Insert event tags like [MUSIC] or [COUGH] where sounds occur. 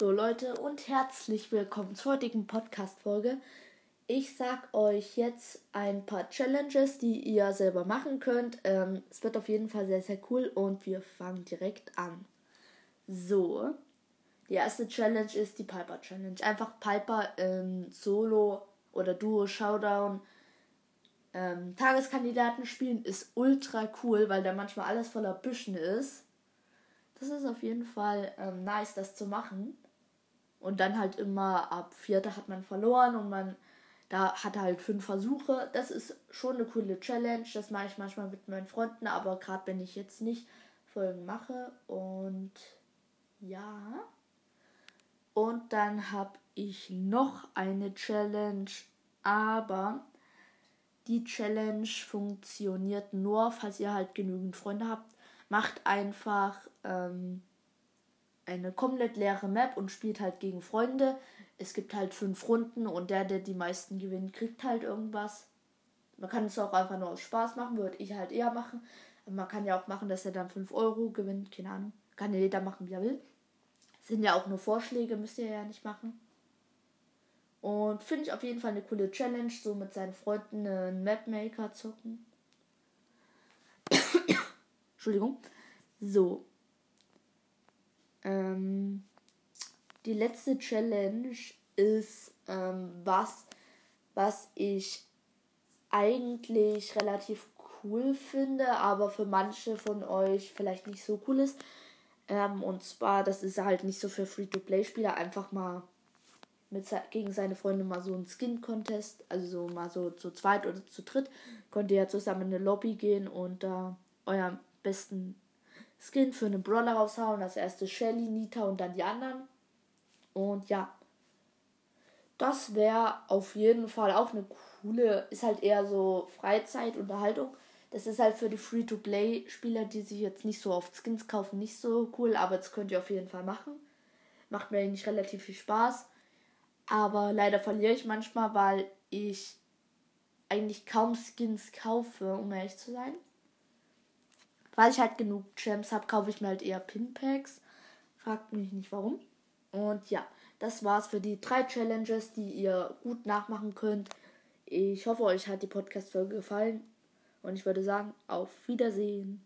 So Leute und herzlich willkommen zur heutigen Podcast-Folge. Ich sag euch jetzt ein paar Challenges, die ihr selber machen könnt. Ähm, es wird auf jeden Fall sehr, sehr cool und wir fangen direkt an. So, die erste Challenge ist die Piper Challenge. Einfach Piper im Solo oder Duo Showdown ähm, Tageskandidaten spielen ist ultra cool, weil da manchmal alles voller Büschen ist. Das ist auf jeden Fall ähm, nice, das zu machen. Und dann halt immer ab vierte hat man verloren und man da hat halt fünf Versuche. Das ist schon eine coole Challenge. Das mache ich manchmal mit meinen Freunden, aber gerade wenn ich jetzt nicht Folgen mache. Und ja. Und dann habe ich noch eine Challenge, aber die Challenge funktioniert nur, falls ihr halt genügend Freunde habt. Macht einfach ähm, eine komplett leere Map und spielt halt gegen Freunde. Es gibt halt fünf Runden und der, der die meisten gewinnt, kriegt halt irgendwas. Man kann es auch einfach nur aus Spaß machen, würde ich halt eher machen. Man kann ja auch machen, dass er dann 5 Euro gewinnt, keine Ahnung. Kann ja jeder machen, wie er will. Sind ja auch nur Vorschläge, müsst ihr ja nicht machen. Und finde ich auf jeden Fall eine coole Challenge, so mit seinen Freunden einen Mapmaker zocken. [COUGHS] Entschuldigung. So, ähm, die letzte Challenge ist ähm, was, was ich eigentlich relativ cool finde, aber für manche von euch vielleicht nicht so cool ist. Ähm, und zwar, das ist halt nicht so für Free-to-Play-Spieler, einfach mal mit gegen seine Freunde mal so ein Skin-Contest, also so mal so zu zweit oder zu dritt, könnt ihr ja zusammen in eine Lobby gehen und da äh, euren besten Skin für einen Brawler raushauen. Das erste Shelly, Nita und dann die anderen. Und ja. Das wäre auf jeden Fall auch eine coole, ist halt eher so Freizeit, Unterhaltung. Das ist halt für die Free-to-Play-Spieler, die sich jetzt nicht so oft Skins kaufen, nicht so cool, aber das könnt ihr auf jeden Fall machen. Macht mir eigentlich relativ viel Spaß. Aber leider verliere ich manchmal, weil ich eigentlich kaum Skins kaufe, um ehrlich zu sein. Weil ich halt genug Gems habe, kaufe ich mir halt eher Pinpacks. Fragt mich nicht warum. Und ja, das war's für die drei Challenges, die ihr gut nachmachen könnt. Ich hoffe, euch hat die Podcast-Folge gefallen. Und ich würde sagen, auf Wiedersehen.